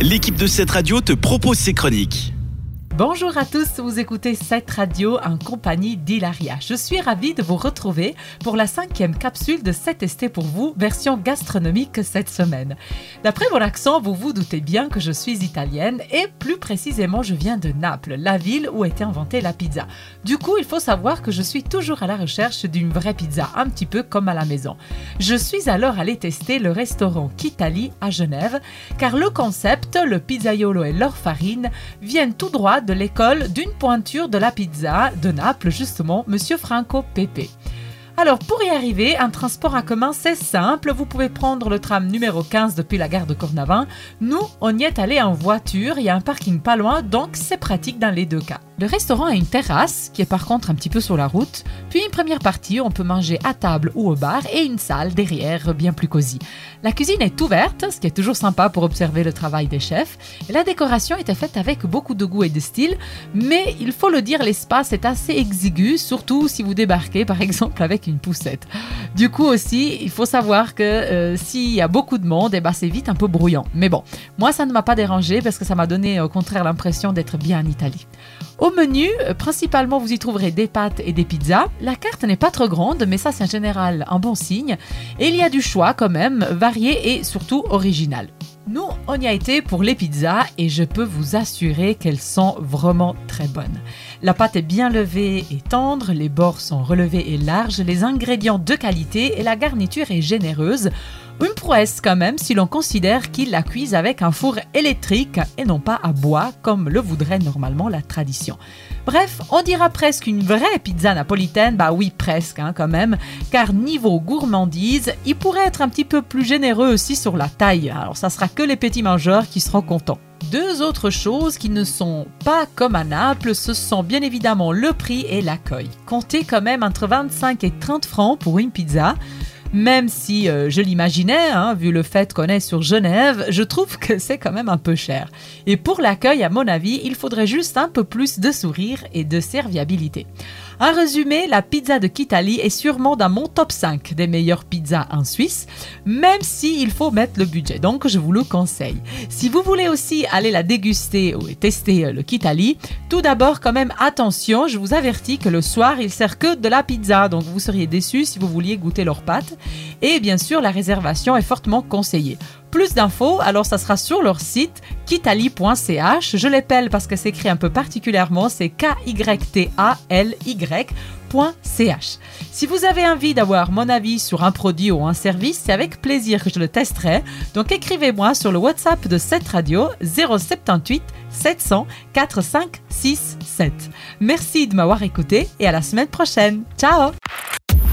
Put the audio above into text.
l'équipe de cette radio te propose ses chroniques. Bonjour à tous, vous écoutez cette radio en compagnie d'Hilaria. Je suis ravie de vous retrouver pour la cinquième capsule de 7 ST pour vous, version gastronomique cette semaine. D'après mon accent, vous vous doutez bien que je suis italienne et plus précisément je viens de Naples, la ville où été inventée la pizza. Du coup, il faut savoir que je suis toujours à la recherche d'une vraie pizza, un petit peu comme à la maison. Je suis alors allée tester le restaurant Kitali à Genève, car le concept, le pizzaiolo et leur farine viennent tout droit de l'école d'une pointure de la pizza de Naples, justement, Monsieur Franco Pepe. Alors pour y arriver, un transport en commun c'est simple, vous pouvez prendre le tram numéro 15 depuis la gare de Cornavin. Nous, on y est allé en voiture, il y a un parking pas loin, donc c'est pratique dans les deux cas. Le restaurant a une terrasse, qui est par contre un petit peu sur la route, puis une première partie où on peut manger à table ou au bar, et une salle derrière bien plus cosy. La cuisine est ouverte, ce qui est toujours sympa pour observer le travail des chefs, la décoration était faite avec beaucoup de goût et de style, mais il faut le dire, l'espace est assez exigu, surtout si vous débarquez par exemple avec une poussette. Du coup aussi, il faut savoir que euh, s'il y a beaucoup de monde, eh ben, c'est vite un peu brouillant. Mais bon, moi ça ne m'a pas dérangé parce que ça m'a donné au contraire l'impression d'être bien en Italie. Au menu, euh, principalement, vous y trouverez des pâtes et des pizzas. La carte n'est pas trop grande, mais ça, c'est en général un bon signe. Et il y a du choix quand même, varié et surtout original. Nous, on y a été pour les pizzas et je peux vous assurer qu'elles sont vraiment très bonnes. La pâte est bien levée et tendre, les bords sont relevés et larges, les ingrédients de qualité et la garniture est généreuse. Une prouesse quand même si l'on considère qu'ils la cuisent avec un four électrique et non pas à bois comme le voudrait normalement la tradition. Bref, on dira presque une vraie pizza napolitaine, bah oui presque hein, quand même, car niveau gourmandise, il pourrait être un petit peu plus généreux aussi sur la taille. Alors ça sera que les petits mangeurs qui seront contents. Deux autres choses qui ne sont pas comme à Naples, ce sont bien évidemment le prix et l'accueil. Comptez quand même entre 25 et 30 francs pour une pizza même si euh, je l'imaginais, hein, vu le fait qu'on est sur Genève, je trouve que c'est quand même un peu cher. Et pour l'accueil, à mon avis, il faudrait juste un peu plus de sourire et de serviabilité. En résumé, la pizza de Kitali est sûrement dans mon top 5 des meilleures pizzas en Suisse, même si il faut mettre le budget. Donc, je vous le conseille. Si vous voulez aussi aller la déguster ou tester euh, le Kitali, tout d'abord, quand même, attention, je vous avertis que le soir, il sert que de la pizza. Donc, vous seriez déçus si vous vouliez goûter leurs pâtes. Et bien sûr, la réservation est fortement conseillée. Plus d'infos, alors ça sera sur leur site kitali.ch. Je l'appelle parce que c'est écrit un peu particulièrement, c'est K-Y-T-A-L-Y.ch. Si vous avez envie d'avoir mon avis sur un produit ou un service, c'est avec plaisir que je le testerai. Donc écrivez-moi sur le WhatsApp de cette radio 078 700 4567. Merci de m'avoir écouté et à la semaine prochaine. Ciao